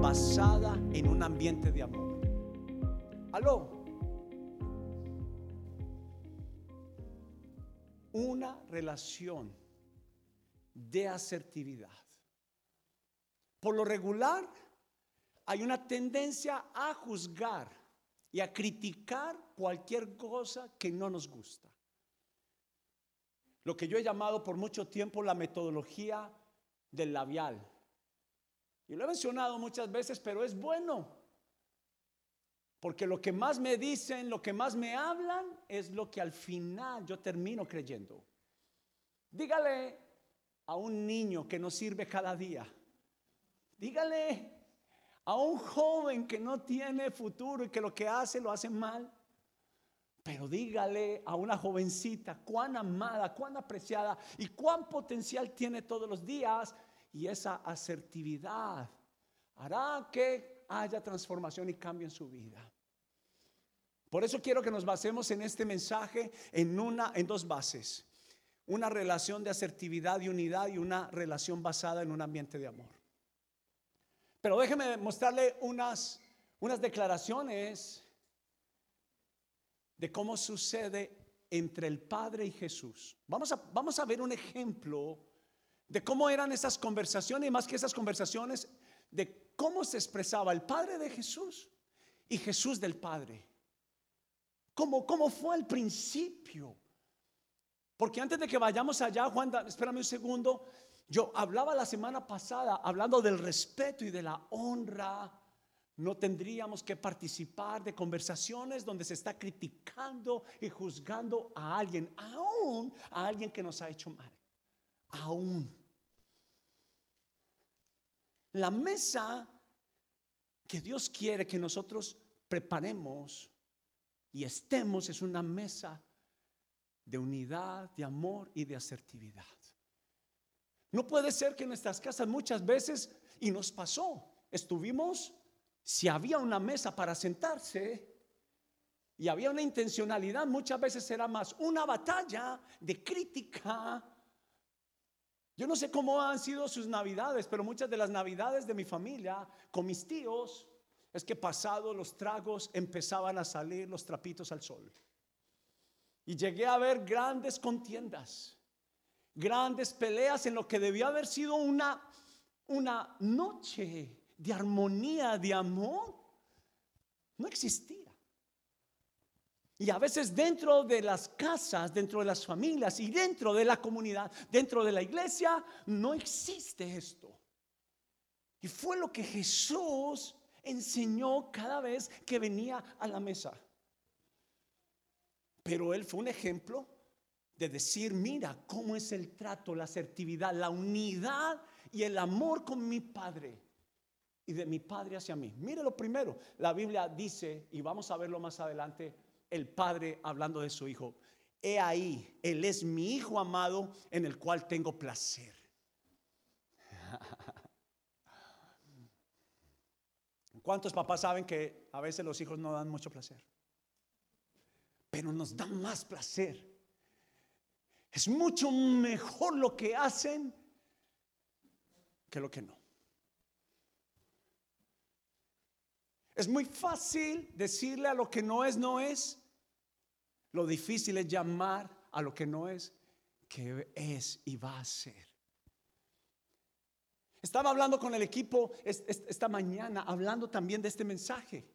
basada en un ambiente de amor. Aló. Una relación de asertividad. Por lo regular, hay una tendencia a juzgar y a criticar cualquier cosa que no nos gusta. Lo que yo he llamado por mucho tiempo la metodología del labial. Y lo he mencionado muchas veces, pero es bueno. Porque lo que más me dicen, lo que más me hablan, es lo que al final yo termino creyendo. Dígale a un niño que no sirve cada día. Dígale a un joven que no tiene futuro y que lo que hace lo hace mal. Pero dígale a una jovencita cuán amada, cuán apreciada y cuán potencial tiene todos los días. Y esa asertividad hará que haya transformación y cambio en su vida. Por eso quiero que nos basemos en este mensaje en una en dos bases. Una relación de asertividad y unidad y una relación basada en un ambiente de amor. Pero déjeme mostrarle unas, unas declaraciones de cómo sucede entre el Padre y Jesús. Vamos a, vamos a ver un ejemplo de cómo eran esas conversaciones y más que esas conversaciones, de cómo se expresaba el Padre de Jesús y Jesús del Padre. ¿Cómo, cómo fue al principio? Porque antes de que vayamos allá, Juan, espérame un segundo, yo hablaba la semana pasada hablando del respeto y de la honra. No tendríamos que participar de conversaciones donde se está criticando y juzgando a alguien, aún a alguien que nos ha hecho mal. Aún. La mesa que Dios quiere que nosotros preparemos y estemos es una mesa de unidad, de amor y de asertividad. No puede ser que en nuestras casas muchas veces, y nos pasó, estuvimos, si había una mesa para sentarse y había una intencionalidad, muchas veces era más una batalla de crítica. Yo no sé cómo han sido sus navidades, pero muchas de las navidades de mi familia con mis tíos es que pasado los tragos empezaban a salir los trapitos al sol. Y llegué a ver grandes contiendas grandes peleas en lo que debió haber sido una, una noche de armonía, de amor, no existía. Y a veces dentro de las casas, dentro de las familias y dentro de la comunidad, dentro de la iglesia, no existe esto. Y fue lo que Jesús enseñó cada vez que venía a la mesa. Pero él fue un ejemplo de decir, mira cómo es el trato, la asertividad, la unidad y el amor con mi Padre y de mi Padre hacia mí. Mire lo primero, la Biblia dice, y vamos a verlo más adelante, el Padre hablando de su Hijo. He ahí, Él es mi Hijo amado en el cual tengo placer. ¿Cuántos papás saben que a veces los hijos no dan mucho placer? Pero nos dan más placer es mucho mejor lo que hacen que lo que no. Es muy fácil decirle a lo que no es, no es. Lo difícil es llamar a lo que no es, que es y va a ser. Estaba hablando con el equipo esta mañana, hablando también de este mensaje.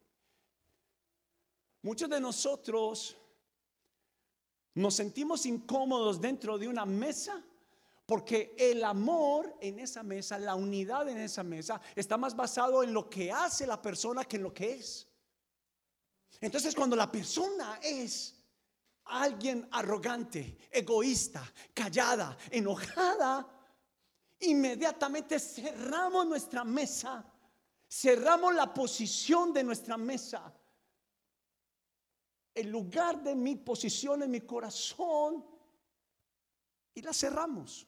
Muchos de nosotros nos sentimos incómodos dentro de una mesa porque el amor en esa mesa, la unidad en esa mesa, está más basado en lo que hace la persona que en lo que es. Entonces cuando la persona es alguien arrogante, egoísta, callada, enojada, inmediatamente cerramos nuestra mesa, cerramos la posición de nuestra mesa el lugar de mi posición en mi corazón y la cerramos.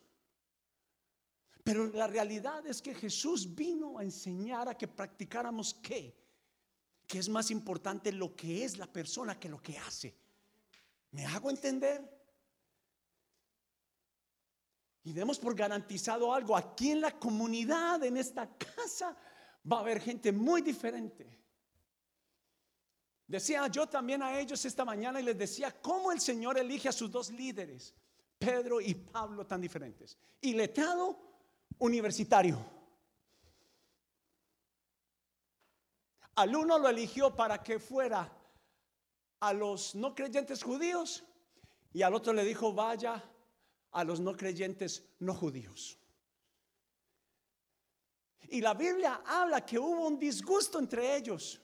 Pero la realidad es que Jesús vino a enseñar a que practicáramos qué. Que es más importante lo que es la persona que lo que hace. ¿Me hago entender? Y demos por garantizado algo. Aquí en la comunidad, en esta casa, va a haber gente muy diferente. Decía yo también a ellos esta mañana y les decía cómo el Señor elige a sus dos líderes, Pedro y Pablo, tan diferentes. Y letrado universitario. Al uno lo eligió para que fuera a los no creyentes judíos y al otro le dijo, vaya a los no creyentes no judíos. Y la Biblia habla que hubo un disgusto entre ellos,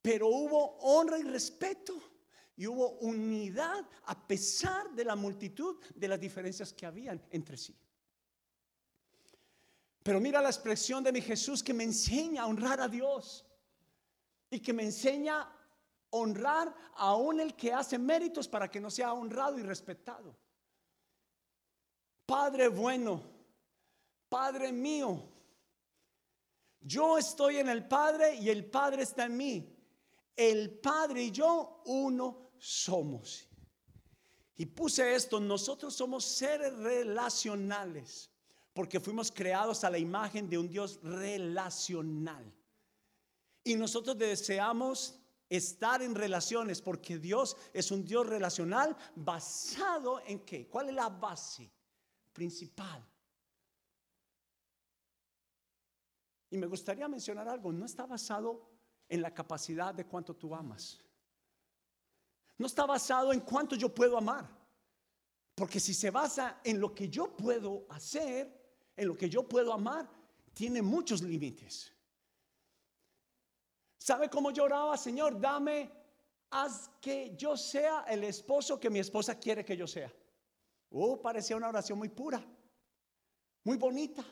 pero hubo honra y respeto y hubo unidad a pesar de la multitud de las diferencias que habían entre sí. Pero mira la expresión de mi Jesús que me enseña a honrar a Dios y que me enseña a honrar aún el que hace méritos para que no sea honrado y respetado. Padre bueno, Padre mío, yo estoy en el Padre y el Padre está en mí. El Padre y yo uno somos. Y puse esto, nosotros somos seres relacionales, porque fuimos creados a la imagen de un Dios relacional. Y nosotros deseamos estar en relaciones, porque Dios es un Dios relacional basado en qué? ¿Cuál es la base principal? Y me gustaría mencionar algo, no está basado en la capacidad de cuánto tú amas. No está basado en cuánto yo puedo amar. Porque si se basa en lo que yo puedo hacer, en lo que yo puedo amar, tiene muchos límites. ¿Sabe cómo lloraba, Señor? Dame, haz que yo sea el esposo que mi esposa quiere que yo sea. Oh, parecía una oración muy pura, muy bonita.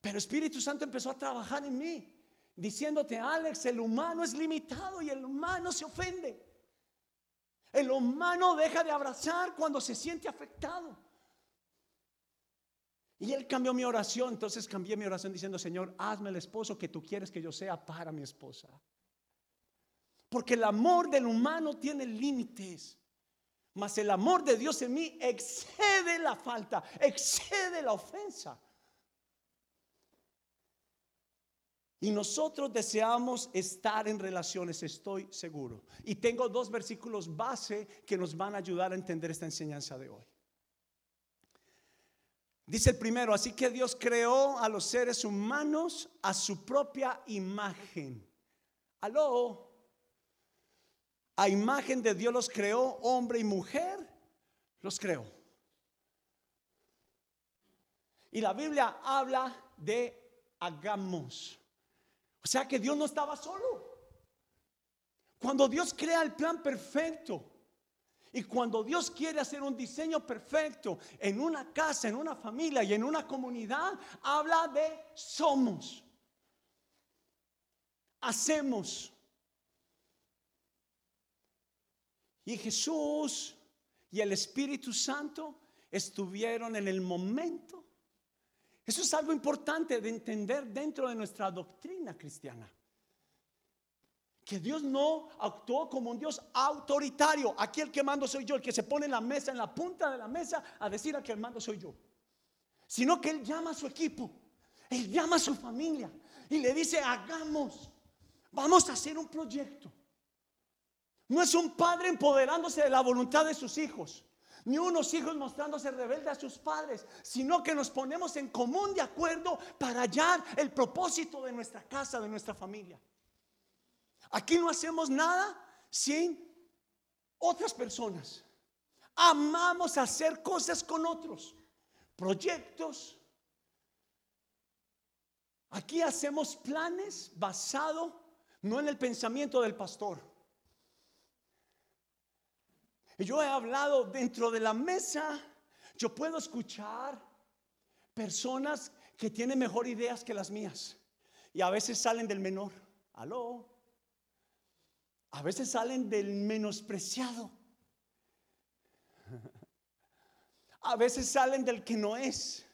Pero Espíritu Santo empezó a trabajar en mí, diciéndote, Alex, el humano es limitado y el humano se ofende. El humano deja de abrazar cuando se siente afectado. Y él cambió mi oración, entonces cambié mi oración diciendo, Señor, hazme el esposo que tú quieres que yo sea para mi esposa. Porque el amor del humano tiene límites. Mas el amor de Dios en mí excede la falta, excede la ofensa. Y nosotros deseamos estar en relaciones, estoy seguro. Y tengo dos versículos base que nos van a ayudar a entender esta enseñanza de hoy. Dice el primero, así que Dios creó a los seres humanos a su propia imagen. Aló, a imagen de Dios los creó, hombre y mujer, los creó. Y la Biblia habla de hagamos. O sea que Dios no estaba solo. Cuando Dios crea el plan perfecto y cuando Dios quiere hacer un diseño perfecto en una casa, en una familia y en una comunidad, habla de somos. Hacemos. Y Jesús y el Espíritu Santo estuvieron en el momento eso es algo importante de entender dentro de nuestra doctrina cristiana. Que Dios no actuó como un Dios autoritario. Aquí el que mando soy yo, el que se pone en la mesa, en la punta de la mesa, a decir a que mando soy yo. Sino que Él llama a su equipo, Él llama a su familia y le dice, hagamos, vamos a hacer un proyecto. No es un padre empoderándose de la voluntad de sus hijos ni unos hijos mostrándose rebeldes a sus padres, sino que nos ponemos en común de acuerdo para hallar el propósito de nuestra casa, de nuestra familia. Aquí no hacemos nada sin otras personas. Amamos hacer cosas con otros, proyectos. Aquí hacemos planes basado no en el pensamiento del pastor yo he hablado dentro de la mesa, yo puedo escuchar personas que tienen mejor ideas que las mías. Y a veces salen del menor. Aló. A veces salen del menospreciado. A veces salen del que no es.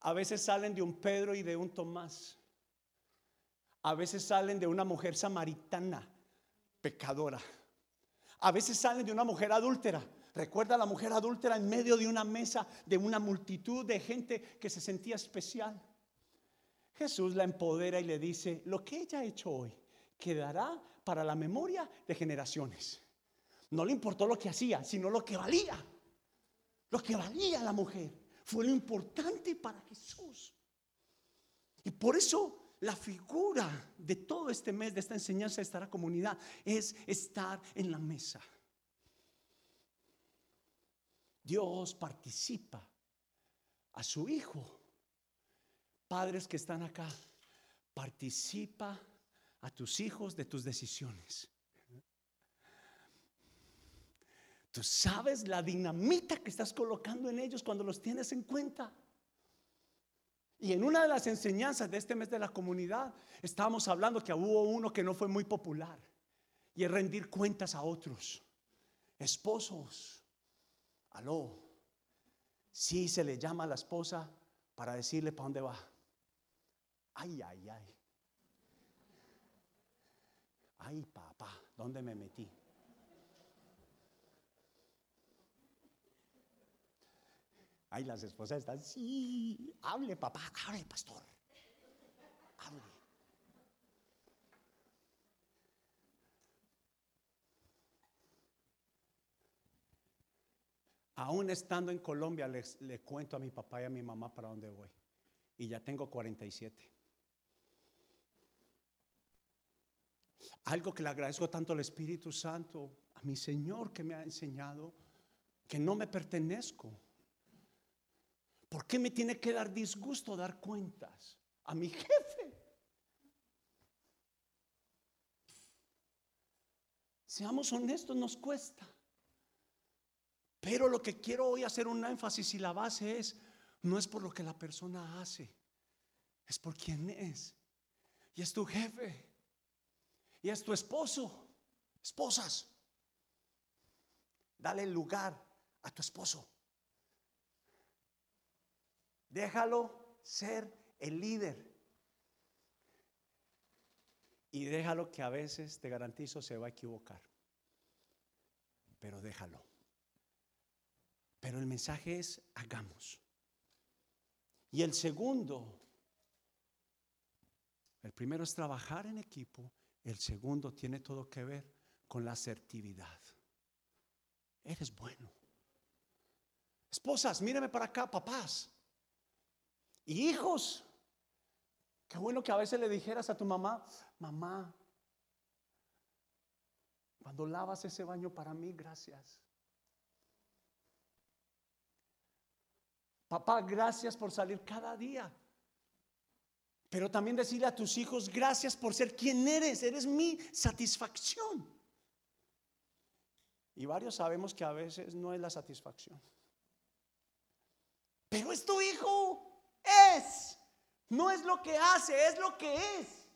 A veces salen de un Pedro y de un Tomás. A veces salen de una mujer samaritana pecadora. A veces salen de una mujer adúltera, Recuerda a la mujer adúltera en medio de una mesa de una multitud de gente que se sentía especial. Jesús la empodera y le dice, lo que ella ha hecho hoy quedará para la memoria de generaciones. No le importó lo que hacía, sino lo que valía. Lo que valía la mujer fue lo importante para Jesús. Y por eso la figura de todo este mes, de esta enseñanza de esta comunidad, es estar en la mesa. Dios participa a su Hijo. Padres que están acá, participa a tus hijos de tus decisiones. Tú sabes la dinamita que estás colocando en ellos cuando los tienes en cuenta. Y en una de las enseñanzas de este mes de la comunidad, estábamos hablando que hubo uno que no fue muy popular, y es rendir cuentas a otros. Esposos, aló, si se le llama a la esposa para decirle para dónde va. Ay, ay, ay. Ay, papá, ¿dónde me metí? Ay, las esposas están, sí, hable papá, hable pastor, hable. Aún estando en Colombia, les, le cuento a mi papá y a mi mamá para dónde voy. Y ya tengo 47. Algo que le agradezco tanto al Espíritu Santo, a mi Señor que me ha enseñado que no me pertenezco ¿Por qué me tiene que dar disgusto dar cuentas a mi jefe? Seamos honestos, nos cuesta. Pero lo que quiero hoy hacer un énfasis y la base es, no es por lo que la persona hace, es por quién es. Y es tu jefe. Y es tu esposo. Esposas. Dale lugar a tu esposo. Déjalo ser el líder. Y déjalo que a veces, te garantizo, se va a equivocar. Pero déjalo. Pero el mensaje es, hagamos. Y el segundo, el primero es trabajar en equipo, el segundo tiene todo que ver con la asertividad. Eres bueno. Esposas, míreme para acá, papás. Y hijos, qué bueno que a veces le dijeras a tu mamá, mamá, cuando lavas ese baño para mí, gracias. Papá, gracias por salir cada día. Pero también decirle a tus hijos, gracias por ser quien eres, eres mi satisfacción. Y varios sabemos que a veces no es la satisfacción. Pero es tu hijo es. No es lo que hace, es lo que es.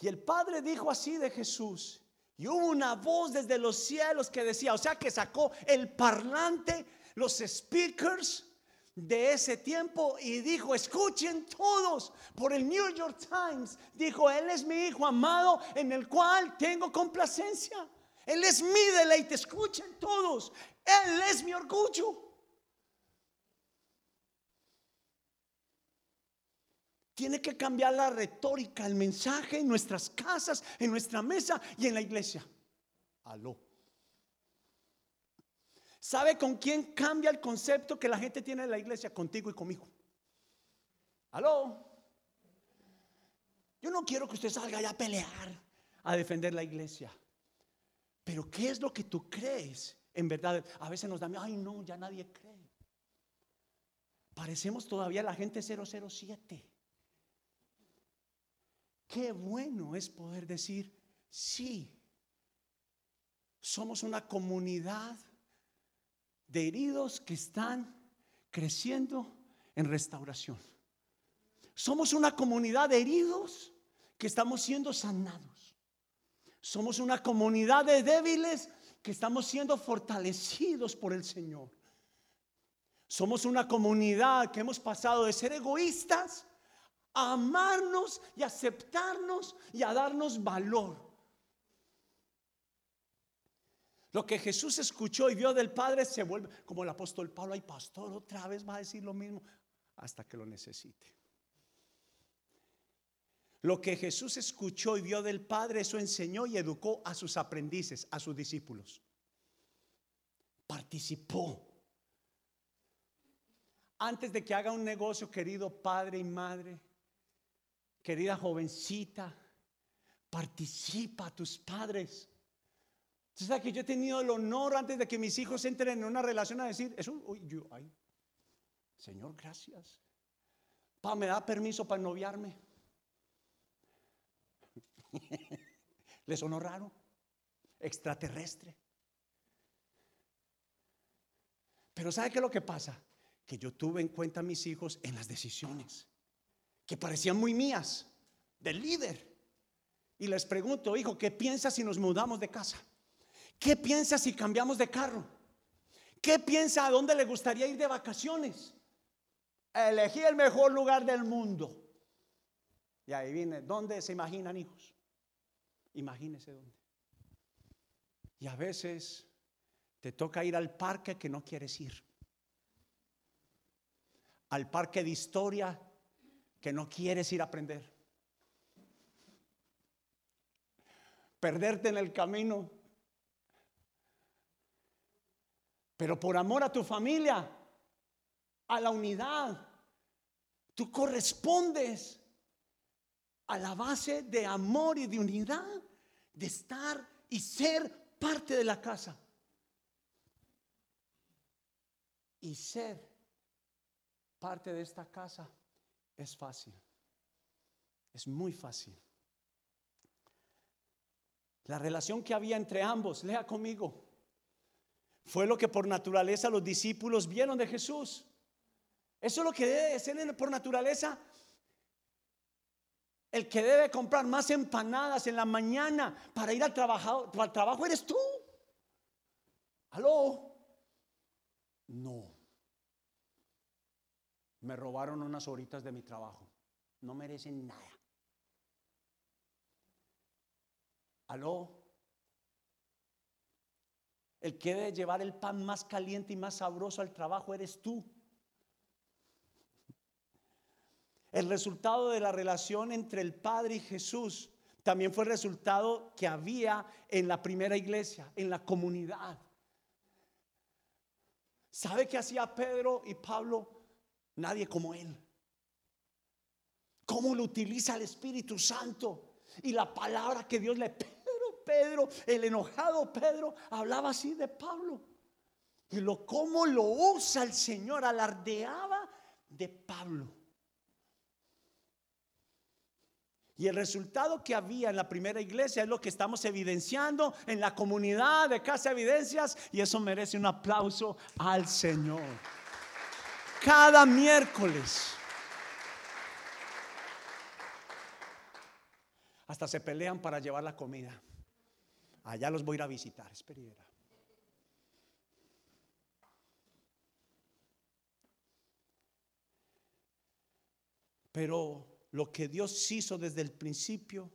Y el Padre dijo así de Jesús. Y hubo una voz desde los cielos que decía, o sea que sacó el parlante, los speakers de ese tiempo y dijo, escuchen todos por el New York Times. Dijo, Él es mi Hijo amado en el cual tengo complacencia. Él es mi deleite, escuchen todos. Él es mi orgullo. Tiene que cambiar la retórica, el mensaje en nuestras casas, en nuestra mesa y en la iglesia. Aló. ¿Sabe con quién cambia el concepto que la gente tiene en la iglesia? Contigo y conmigo. Aló. Yo no quiero que usted salga allá a pelear, a defender la iglesia. Pero ¿qué es lo que tú crees? En verdad, a veces nos da, ay no, ya nadie cree. Parecemos todavía la gente 007. Qué bueno es poder decir, sí, somos una comunidad de heridos que están creciendo en restauración. Somos una comunidad de heridos que estamos siendo sanados. Somos una comunidad de débiles que estamos siendo fortalecidos por el Señor. Somos una comunidad que hemos pasado de ser egoístas a amarnos y aceptarnos y a darnos valor. Lo que Jesús escuchó y vio del Padre se vuelve como el apóstol Pablo, ay pastor, otra vez va a decir lo mismo hasta que lo necesite. Lo que Jesús escuchó y vio del Padre, eso enseñó y educó a sus aprendices, a sus discípulos. Participó. Antes de que haga un negocio, querido padre y madre, querida jovencita, participa a tus padres. Entonces, que yo he tenido el honor antes de que mis hijos entren en una relación a decir, eso, uy, ay, Señor, gracias. Pa, me da permiso para noviarme. ¿Le sonó raro? Extraterrestre. Pero ¿sabe qué es lo que pasa? Que yo tuve en cuenta a mis hijos en las decisiones, que parecían muy mías, del líder. Y les pregunto, hijo, ¿qué piensas si nos mudamos de casa? ¿Qué piensa si cambiamos de carro? ¿Qué piensa a dónde le gustaría ir de vacaciones? Elegí el mejor lugar del mundo. Y ahí viene, ¿dónde se imaginan hijos? Imagínese dónde. Y a veces te toca ir al parque que no quieres ir. Al parque de historia que no quieres ir a aprender. Perderte en el camino Pero por amor a tu familia, a la unidad, tú correspondes a la base de amor y de unidad, de estar y ser parte de la casa. Y ser parte de esta casa es fácil. Es muy fácil. La relación que había entre ambos, lea conmigo, fue lo que por naturaleza los discípulos vieron de Jesús. Eso es lo que debe ser por naturaleza. El que debe comprar más empanadas en la mañana para ir al trabajo, al trabajo eres tú. ¿Aló? No. Me robaron unas horitas de mi trabajo. No merecen nada. ¿Aló? El que debe llevar el pan más caliente y más sabroso al trabajo eres tú. El resultado de la relación entre el Padre y Jesús también fue el resultado que había en la primera iglesia, en la comunidad. ¿Sabe qué hacía Pedro y Pablo? Nadie como él. ¿Cómo lo utiliza el Espíritu Santo? Y la palabra que Dios le Pedro, el enojado Pedro, hablaba así de Pablo. Y lo cómo lo usa el Señor, alardeaba de Pablo. Y el resultado que había en la primera iglesia es lo que estamos evidenciando en la comunidad de Casa Evidencias y eso merece un aplauso al Señor. Cada miércoles. Hasta se pelean para llevar la comida. Allá los voy a ir a visitar, espera. Pero lo que Dios hizo desde el principio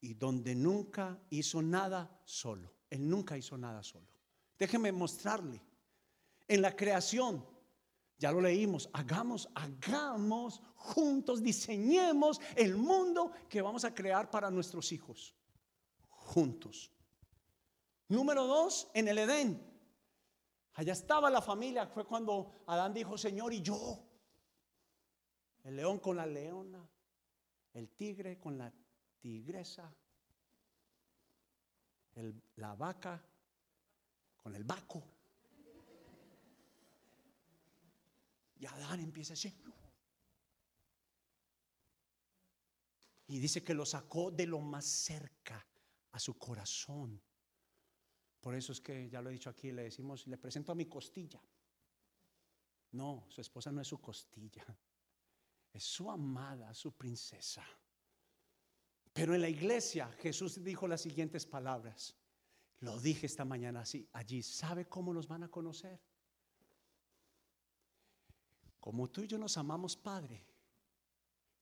y donde nunca hizo nada solo. Él nunca hizo nada solo. Déjeme mostrarle. En la creación, ya lo leímos, hagamos, hagamos juntos, diseñemos el mundo que vamos a crear para nuestros hijos juntos. Número dos, en el Edén. Allá estaba la familia. Fue cuando Adán dijo, Señor, y yo. El león con la leona. El tigre con la tigresa. la vaca con el vaco. Y Adán empieza a decir. Y dice que lo sacó de lo más cerca a su corazón. Por eso es que ya lo he dicho aquí, le decimos, le presento a mi costilla. No, su esposa no es su costilla, es su amada, su princesa. Pero en la iglesia Jesús dijo las siguientes palabras. Lo dije esta mañana así, allí, ¿sabe cómo nos van a conocer? Como tú y yo nos amamos, Padre,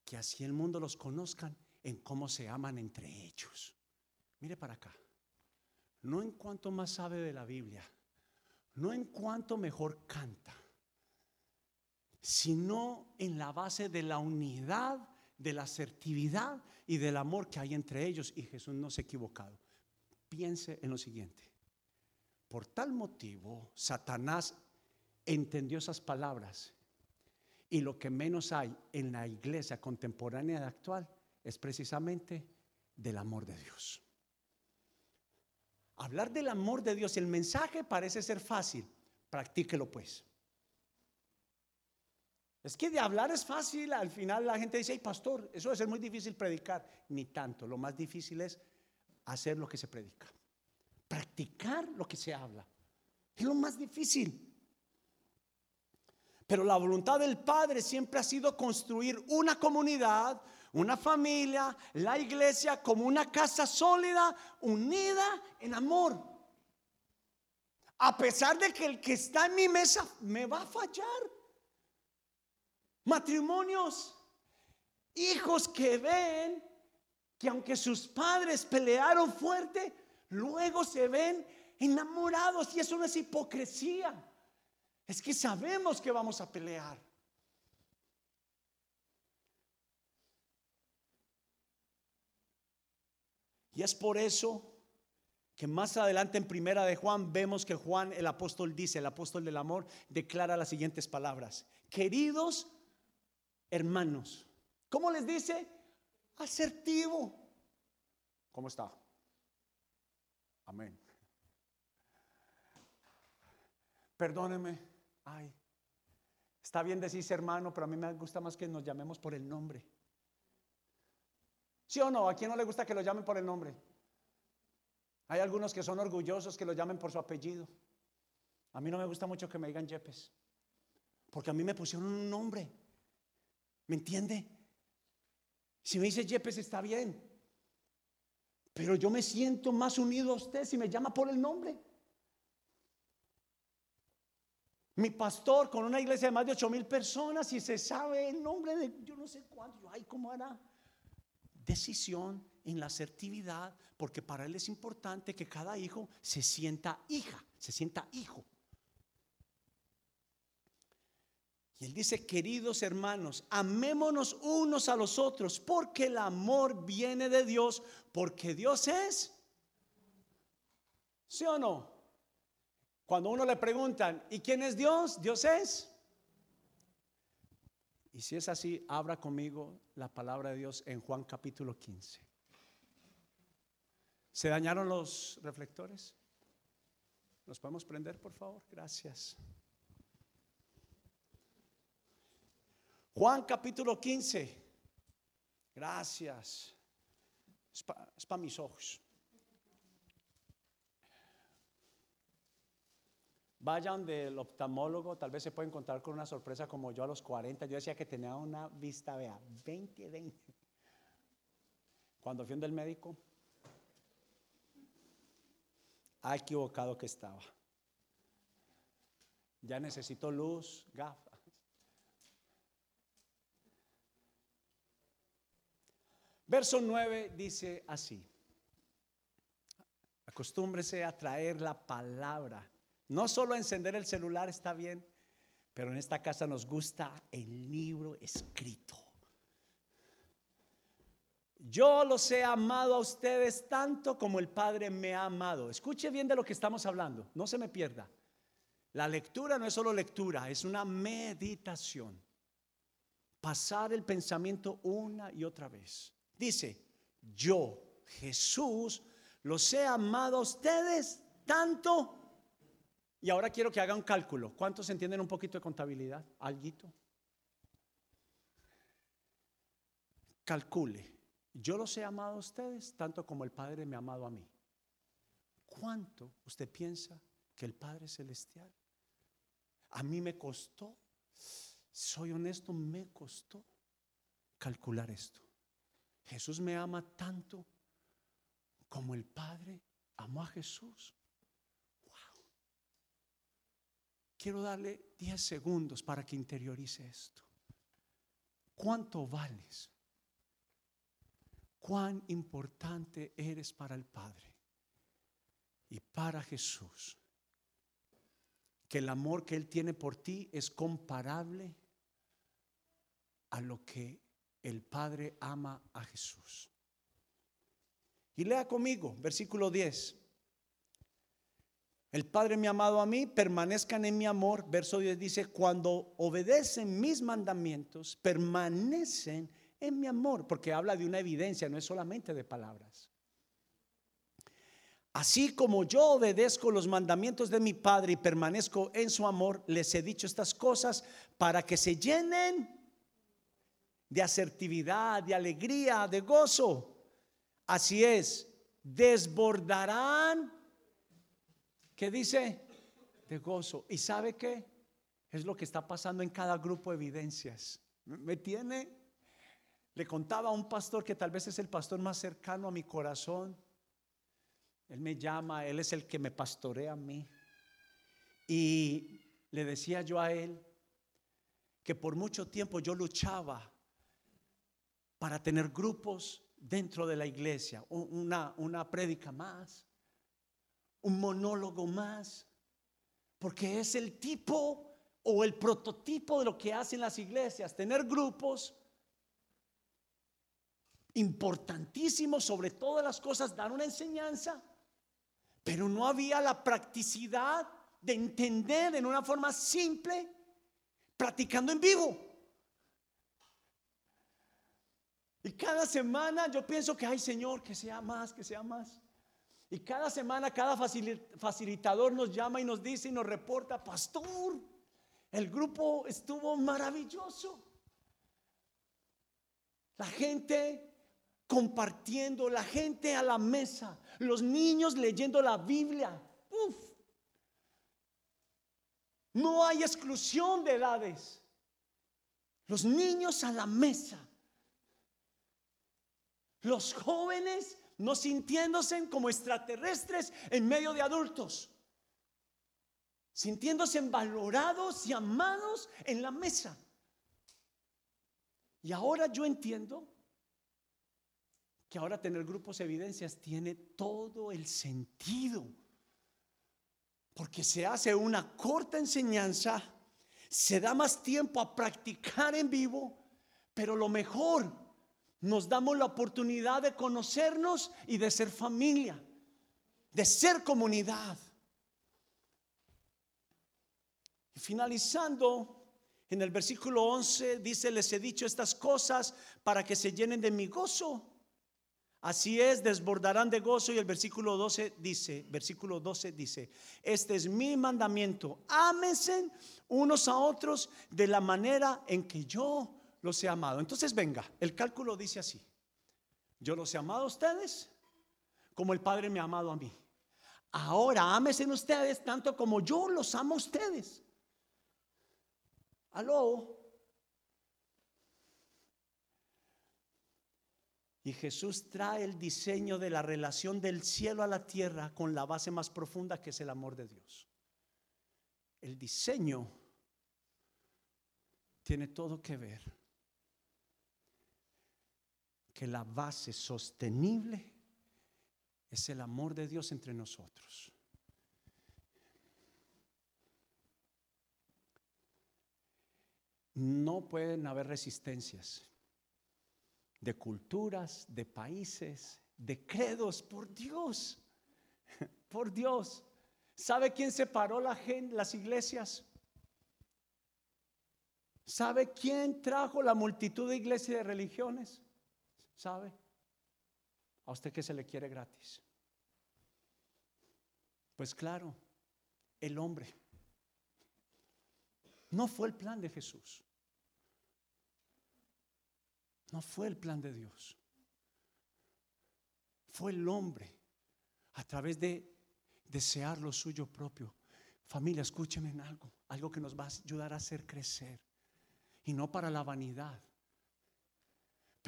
que así el mundo los conozcan en cómo se aman entre ellos. Mire para acá. no en cuanto más sabe de la Biblia, no en cuanto mejor canta, sino en la base de la unidad, de la asertividad y del amor que hay entre ellos. Y Jesús no se ha equivocado. Piense en lo siguiente. Por tal motivo, Satanás entendió esas palabras. Y lo que menos hay en la iglesia contemporánea actual es precisamente del amor de Dios. Hablar del amor de Dios, el mensaje parece ser fácil, practíquelo pues. Es que de hablar es fácil, al final la gente dice, hey pastor, eso debe ser muy difícil predicar. Ni tanto, lo más difícil es hacer lo que se predica, practicar lo que se habla. Es lo más difícil. Pero la voluntad del Padre siempre ha sido construir una comunidad, una familia, la iglesia como una casa sólida, unida en amor. A pesar de que el que está en mi mesa me va a fallar. Matrimonios, hijos que ven que aunque sus padres pelearon fuerte, luego se ven enamorados y eso no es hipocresía. Es que sabemos que vamos a pelear. Y es por eso que más adelante en primera de Juan vemos que Juan el apóstol dice, el apóstol del amor, declara las siguientes palabras. Queridos hermanos, ¿cómo les dice? Asertivo. ¿Cómo está? Amén. Perdóneme. Ay, está bien decirse hermano, pero a mí me gusta más que nos llamemos por el nombre. ¿Sí o no? ¿A quién no le gusta que lo llamen por el nombre? Hay algunos que son orgullosos que lo llamen por su apellido. A mí no me gusta mucho que me digan Yepes, porque a mí me pusieron un nombre. ¿Me entiende? Si me dice Yepes está bien, pero yo me siento más unido a usted si me llama por el nombre. Mi pastor con una iglesia de más de 8 mil personas y se sabe el nombre de yo no sé cuánto. Ay, ¿cómo hará? Decisión en la asertividad, porque para él es importante que cada hijo se sienta hija, se sienta hijo. Y él dice, queridos hermanos, amémonos unos a los otros, porque el amor viene de Dios, porque Dios es. ¿Sí o no? Cuando uno le preguntan, ¿y quién es Dios? Dios es. Y si es así, abra conmigo la palabra de Dios en Juan capítulo 15. ¿Se dañaron los reflectores? ¿Los podemos prender, por favor? Gracias. Juan capítulo 15. Gracias. Es para mis ojos. Vayan del oftalmólogo, tal vez se pueden encontrar con una sorpresa como yo a los 40. Yo decía que tenía una vista, vea, 20, 20. Cuando fui del médico, ha equivocado que estaba. Ya necesito luz, gafas. Verso 9 dice así. Acostúmbrese a traer la palabra no solo encender el celular está bien, pero en esta casa nos gusta el libro escrito. Yo los he amado a ustedes tanto como el Padre me ha amado. Escuche bien de lo que estamos hablando, no se me pierda. La lectura no es solo lectura, es una meditación. Pasar el pensamiento una y otra vez. Dice, yo, Jesús, los he amado a ustedes tanto y ahora quiero que haga un cálculo. ¿Cuántos entienden un poquito de contabilidad? ¿Alguito? Calcule. Yo los he amado a ustedes tanto como el Padre me ha amado a mí. ¿Cuánto usted piensa que el Padre Celestial? A mí me costó, soy honesto, me costó calcular esto. Jesús me ama tanto como el Padre amó a Jesús. Quiero darle 10 segundos para que interiorice esto. ¿Cuánto vales? ¿Cuán importante eres para el Padre? y para Jesús. Que el amor que Él tiene por ti es comparable a lo que el Padre ama a Jesús. Y lea conmigo, versículo 10. El Padre me ha amado a mí, permanezcan en mi amor. Verso 10 dice, cuando obedecen mis mandamientos, permanecen en mi amor, porque habla de una evidencia, no es solamente de palabras. Así como yo obedezco los mandamientos de mi Padre y permanezco en su amor, les he dicho estas cosas para que se llenen de asertividad, de alegría, de gozo. Así es, desbordarán, ¿qué dice? De gozo. ¿Y sabe qué? Es lo que está pasando en cada grupo de evidencias. ¿Me tiene? Le contaba a un pastor que tal vez es el pastor más cercano a mi corazón. Él me llama, él es el que me pastorea a mí. Y le decía yo a él que por mucho tiempo yo luchaba para tener grupos dentro de la iglesia, una, una prédica más, un monólogo más, porque es el tipo o el prototipo de lo que hacen las iglesias, tener grupos importantísimos sobre todas las cosas, dar una enseñanza, pero no había la practicidad de entender en una forma simple, practicando en vivo. Y cada semana yo pienso que, ay Señor, que sea más, que sea más. Y cada semana cada facilitador nos llama y nos dice y nos reporta, pastor, el grupo estuvo maravilloso. La gente compartiendo, la gente a la mesa, los niños leyendo la Biblia. Uf. No hay exclusión de edades. Los niños a la mesa. Los jóvenes no sintiéndose como extraterrestres en medio de adultos, sintiéndose valorados y amados en la mesa. Y ahora yo entiendo que ahora tener grupos evidencias tiene todo el sentido, porque se hace una corta enseñanza, se da más tiempo a practicar en vivo, pero lo mejor nos damos la oportunidad de conocernos y de ser familia, de ser comunidad. Y finalizando, en el versículo 11 dice, les he dicho estas cosas para que se llenen de mi gozo. Así es, desbordarán de gozo y el versículo 12 dice, versículo 12 dice, este es mi mandamiento, ámense unos a otros de la manera en que yo los he amado. Entonces venga, el cálculo dice así. Yo los he amado a ustedes como el Padre me ha amado a mí. Ahora en ustedes tanto como yo los amo a ustedes. Aló. Y Jesús trae el diseño de la relación del cielo a la tierra con la base más profunda que es el amor de Dios. El diseño tiene todo que ver que la base sostenible es el amor de Dios entre nosotros. No pueden haber resistencias de culturas, de países, de credos, por Dios, por Dios. ¿Sabe quién separó la las iglesias? ¿Sabe quién trajo la multitud de iglesias y de religiones? ¿Sabe? A usted que se le quiere gratis. Pues claro, el hombre. No fue el plan de Jesús. No fue el plan de Dios. Fue el hombre a través de desear lo suyo propio. Familia, escúcheme en algo, algo que nos va a ayudar a hacer crecer. Y no para la vanidad,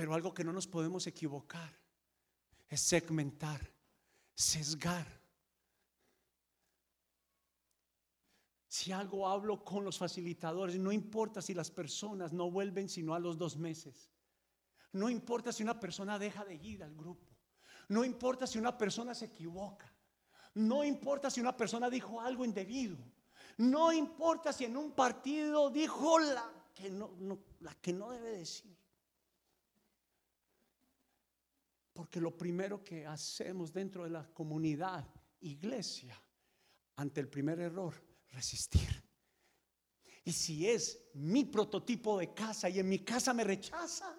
pero algo que no nos podemos equivocar es segmentar, sesgar. Si algo hablo con los facilitadores, no importa si las personas no vuelven sino a los dos meses. No importa si una persona deja de ir al grupo. No importa si una persona se equivoca. No importa si una persona dijo algo indebido. No importa si en un partido dijo la que no, la que no debe decir. Porque lo primero que hacemos dentro de la comunidad, iglesia, ante el primer error, resistir. Y si es mi prototipo de casa y en mi casa me rechazan,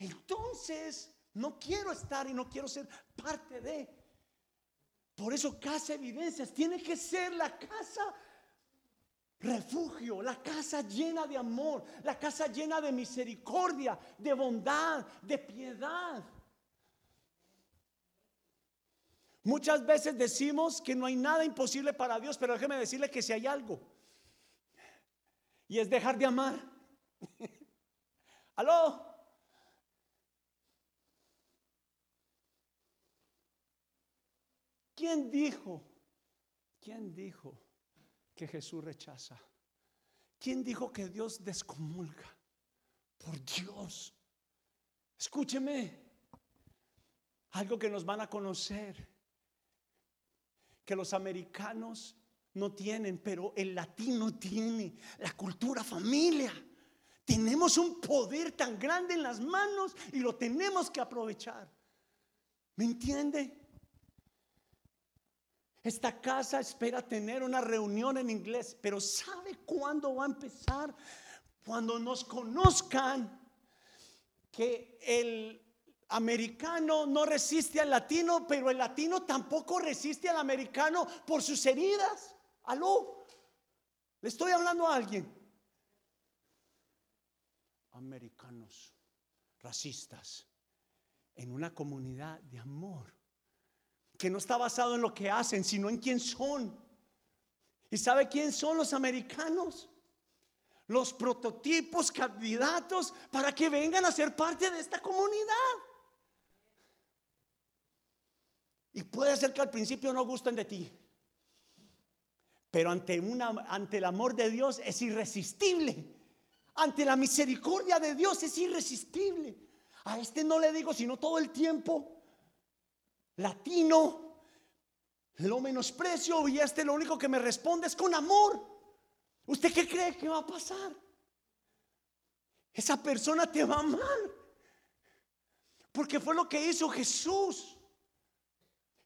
entonces no quiero estar y no quiero ser parte de. Por eso Casa Evidencias tiene que ser la casa refugio, la casa llena de amor, la casa llena de misericordia, de bondad, de piedad. Muchas veces decimos que no hay nada imposible para Dios, pero déjeme decirle que si hay algo, y es dejar de amar. ¿Aló? ¿Quién dijo? ¿Quién dijo que Jesús rechaza? ¿Quién dijo que Dios descomulga? Por Dios. Escúcheme. Algo que nos van a conocer. Que los americanos no tienen, pero el latino tiene. La cultura familia. Tenemos un poder tan grande en las manos y lo tenemos que aprovechar. ¿Me entiende? Esta casa espera tener una reunión en inglés, pero ¿sabe cuándo va a empezar? Cuando nos conozcan que el americano no resiste al latino, pero el latino tampoco resiste al americano por sus heridas. Aló, le estoy hablando a alguien. Americanos racistas en una comunidad de amor que no está basado en lo que hacen, sino en quién son. ¿Y sabe quién son los americanos? Los prototipos, candidatos para que vengan a ser parte de esta comunidad. Y puede ser que al principio no gusten de ti, pero ante, el amor de Dios es irresistible. Ante la misericordia de Dios es irresistible. A este no le digo sino todo el tiempo latino, lo menosprecio y este lo único que me responde es con amor. ¿Usted qué cree que va a pasar? Esa persona te va a amar. Porque fue lo que hizo Jesús.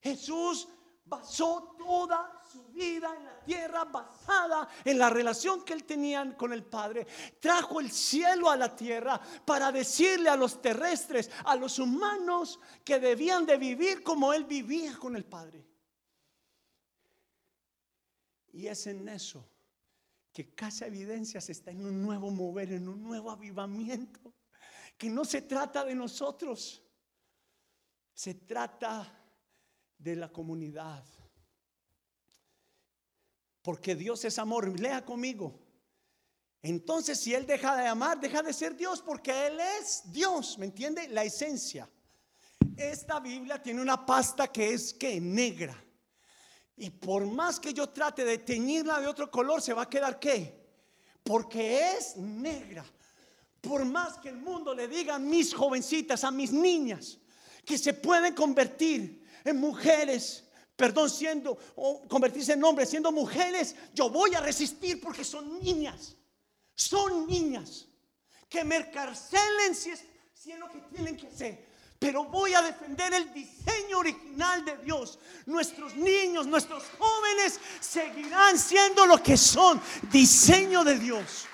Jesús basó toda su vida en la tierra basada en la relación que él tenía con el Padre. Trajo el cielo a la tierra para decirle a los terrestres, a los humanos, que debían de vivir como él vivía con el Padre. Y es en eso que Casa Evidencias está en un nuevo mover, en un nuevo avivamiento. Que no se trata de nosotros, se trata de la comunidad porque Dios es amor. Lea conmigo. Entonces, si Él deja de amar, deja de ser Dios, porque Él es Dios, ¿me entiende? La esencia. Esta Biblia tiene una pasta que es que negra. Y por más que yo trate de teñirla de otro color, se va a quedar qué? Porque es negra. Por más que el mundo le diga a mis jovencitas, a mis niñas, que se pueden convertir en mujeres perdón, siendo, o convertirse en hombres, siendo mujeres, yo voy a resistir porque son niñas. Son niñas. Que me encarcelen si es, si es lo que tienen que hacer. Pero voy a defender el diseño original de Dios. Nuestros niños, nuestros jóvenes seguirán siendo lo que son, diseño de Dios.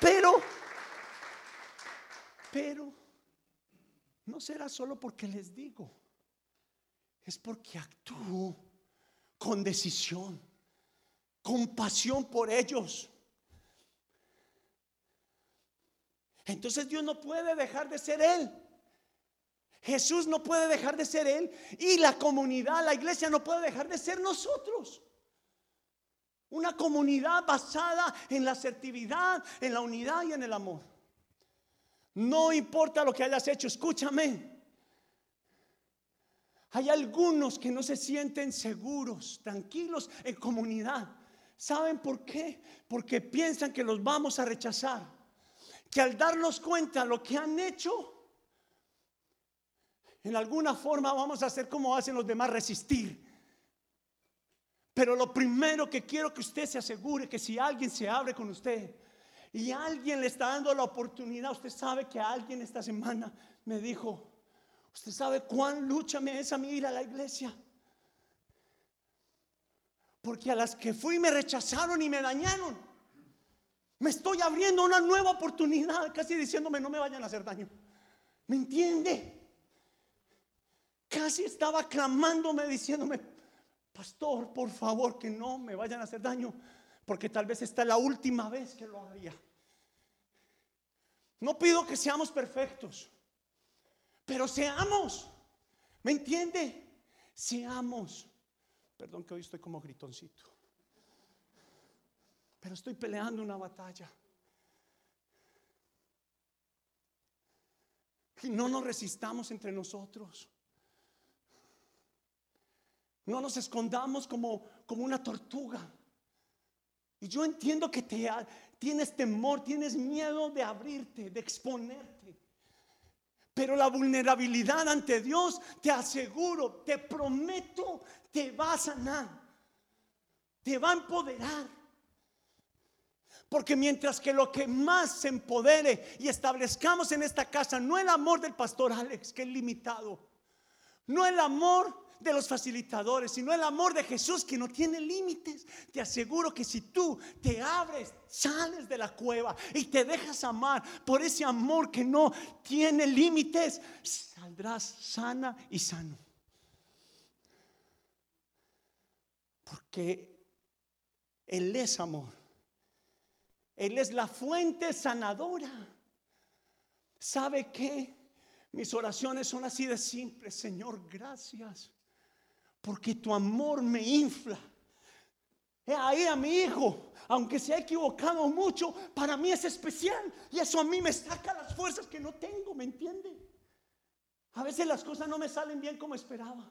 Pero, pero, no será solo porque les digo es porque actúo con decisión, con pasión por ellos. Entonces Dios no puede dejar de ser Él. Jesús no puede dejar de ser Él. Y la comunidad, la iglesia no puede dejar de ser nosotros. Una comunidad basada en la asertividad, en la unidad y en el amor. No importa lo que hayas hecho, escúchame. Hay algunos que no se sienten seguros, tranquilos en comunidad. ¿Saben por qué? Porque piensan que los vamos a rechazar. Que al darnos cuenta lo que han hecho, en alguna forma vamos a hacer como hacen los demás, resistir. Pero lo primero que quiero que usted se asegure que si alguien se abre con usted y alguien le está dando la oportunidad, usted sabe que alguien esta semana me dijo, usted sabe cuán lucha me es a mí ir a la iglesia. Porque a las que fui me rechazaron y me dañaron. Me estoy abriendo una nueva oportunidad, casi diciéndome no me vayan a hacer daño. ¿Me entiende? Casi estaba clamándome, diciéndome, pastor, por favor, que no me vayan a hacer daño, porque tal vez esta es la última vez que lo haría. No pido que seamos perfectos, pero seamos. ¿Me entiende? Seamos. Perdón que hoy estoy como gritoncito. Pero estoy peleando una batalla. Y no nos resistamos entre nosotros. No nos escondamos como, como una tortuga. Y yo entiendo que tienes temor, tienes miedo de abrirte, de exponerte. Pero la vulnerabilidad ante Dios, te aseguro, te prometo, te va a sanar, te va a empoderar. Porque mientras que lo que más se empodere y establezcamos en esta casa no el amor del pastor Alex, que es limitado, no el amor de los facilitadores, sino el amor de Jesús que no tiene límites. Te aseguro que si tú te abres, sales de la cueva y te dejas amar por ese amor que no tiene límites, saldrás sana y sano. Porque Él es amor. Él es la fuente sanadora. ¿Sabe qué? Mis oraciones son así de simples. Señor, gracias porque tu amor me infla. Ahí a mi hijo, aunque se ha equivocado mucho, para mí es especial. Y eso a mí me saca las fuerzas que no tengo, ¿me entiende? A veces las cosas no me salen bien como esperaba.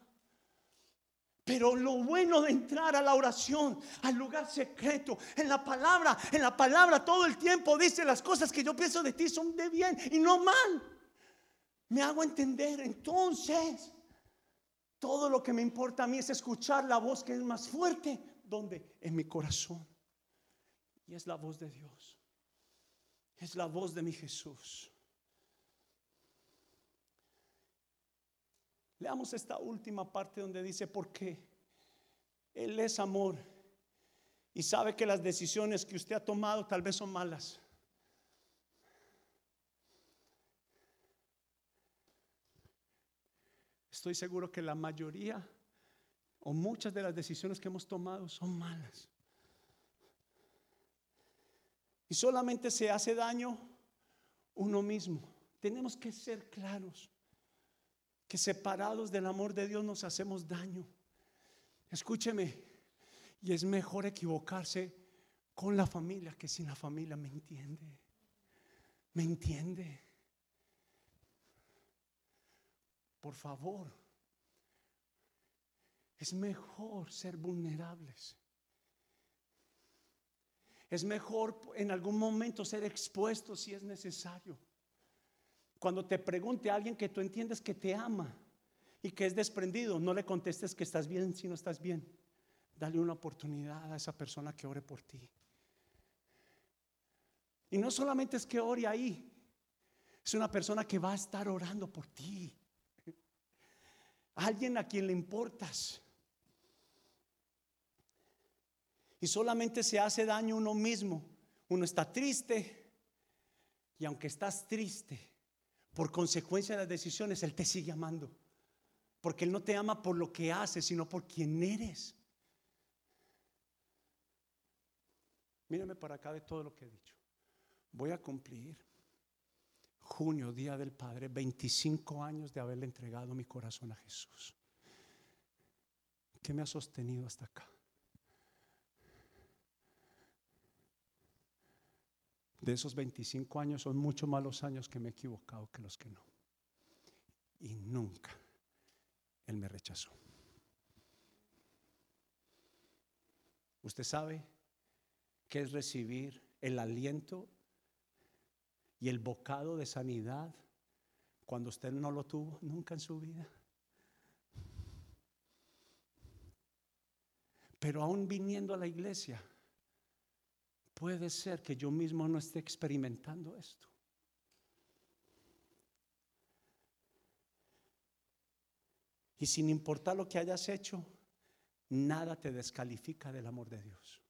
Pero lo bueno de entrar a la oración, al lugar secreto, en la palabra, en la palabra todo el tiempo dice las cosas que yo pienso de ti son de bien y no mal. Me hago entender. Entonces, todo lo que me importa a mí es escuchar la voz que es más fuerte. ¿Dónde? En mi corazón. Y es la voz de Dios. Es la voz de mi Jesús. Leamos esta última parte donde dice, porque Él es amor y sabe que las decisiones que usted ha tomado tal vez son malas. Estoy seguro que la mayoría o muchas de las decisiones que hemos tomado son malas. Y solamente se hace daño uno mismo. Tenemos que ser claros que separados del amor de Dios nos hacemos daño. Escúcheme, y es mejor equivocarse con la familia que sin la familia, ¿me entiende? ¿Me entiende? Por favor, es mejor ser vulnerables. Es mejor en algún momento ser expuesto si es necesario. Cuando te pregunte alguien que tú entiendes que te ama y que es desprendido, no le contestes que estás bien si no estás bien. Dale una oportunidad a esa persona que ore por ti. Y no solamente es que ore ahí, es una persona que va a estar orando por ti alguien a quien le importas. Y solamente se hace daño uno mismo. Uno está triste y aunque estás triste, por consecuencia de las decisiones, Él te sigue amando. Porque Él no te ama por lo que haces, sino por quien eres. Mírame para acá de todo lo que he dicho. Voy a cumplir junio, Día del Padre, 25 años de haberle entregado mi corazón a Jesús. ¿Qué me ha sostenido hasta acá? De esos 25 años son mucho más los años que me he equivocado que los que no. Y nunca Él me rechazó. Usted sabe que es recibir el aliento y el bocado de sanidad cuando usted no lo tuvo nunca en su vida. Pero aún viniendo a la iglesia, puede ser que yo mismo no esté experimentando esto. Y sin importar lo que hayas hecho, nada te descalifica del amor de Dios.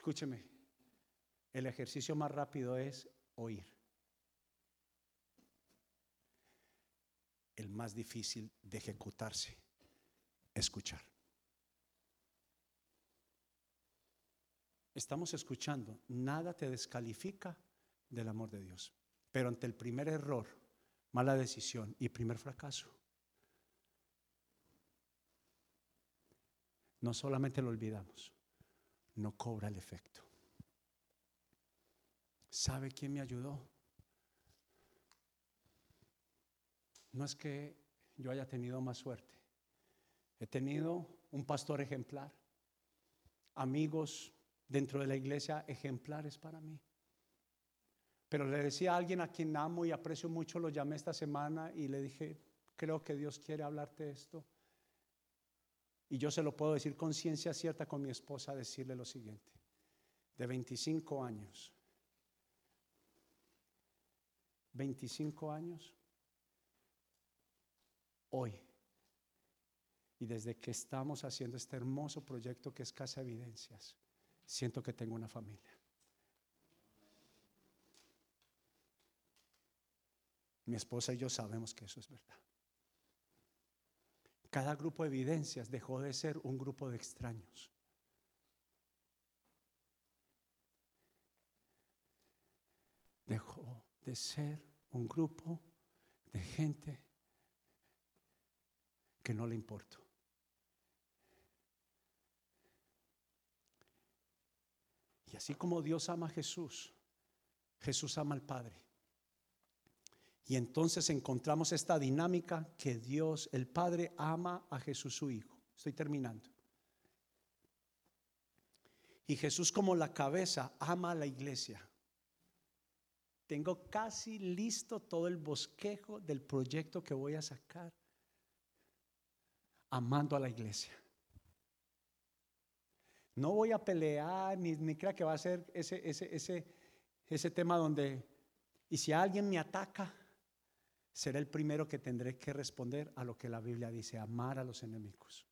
Escúcheme, el ejercicio más rápido es oír. El más difícil de ejecutarse, escuchar. estamos escuchando, nada te descalifica del amor de Dios. Pero ante el primer error, mala decisión y primer fracaso, no solamente lo olvidamos, no cobra el efecto. ¿Sabe quién me ayudó? No es que yo haya tenido más suerte. He tenido un pastor ejemplar, amigos dentro de la iglesia ejemplares para mí. Pero le decía a alguien a quien amo y aprecio mucho, lo llamé esta semana y le dije, creo que Dios quiere hablarte esto. Y yo se lo puedo decir con ciencia cierta con mi esposa, decirle lo siguiente. De 25 años, 25 años, hoy, y desde que estamos haciendo este hermoso proyecto que es Casa Evidencias, siento que tengo una familia. Mi esposa y yo sabemos que eso es verdad. Cada grupo de evidencias dejó de ser un grupo de extraños. Dejó de ser un grupo de gente que no le importó. Y así como Dios ama a Jesús, Jesús ama al Padre. Y entonces encontramos esta dinámica que Dios, el Padre, ama a Jesús su Hijo. Estoy terminando. Y Jesús como la cabeza ama a la iglesia. Tengo casi listo todo el bosquejo del proyecto que voy a sacar amando a la iglesia. No voy a pelear, ni, ni crea que va a ser ese, ese, ese, ese tema donde, y si alguien me ataca, será el primero que tendré que responder a lo que la Biblia dice, amar a los enemigos.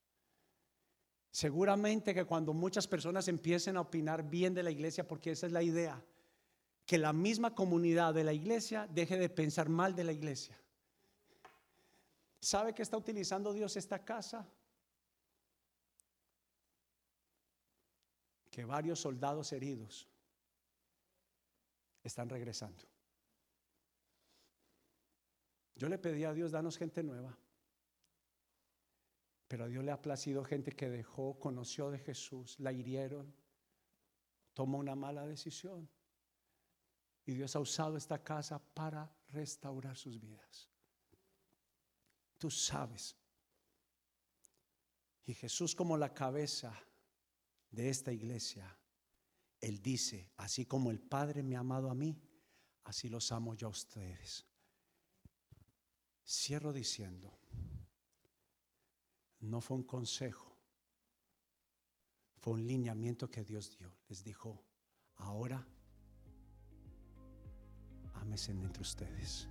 Seguramente que cuando muchas personas empiecen a opinar bien de la iglesia, porque esa es la idea, que la misma comunidad de la iglesia deje de pensar mal de la iglesia. ¿Sabe que está utilizando Dios esta casa? que varios soldados heridos están regresando. Yo le pedí a Dios, danos gente nueva. Pero a Dios le ha placido gente que dejó, conoció de Jesús, la hirieron, tomó una mala decisión. Y Dios ha usado esta casa para restaurar sus vidas. Tú sabes. Y Jesús como la cabeza de esta iglesia, Él dice, así como el Padre me ha amado a mí, así los amo yo a ustedes. Cierro diciendo, no fue un consejo, fue un lineamiento que Dios dio. Les dijo, ahora ámesen entre ustedes.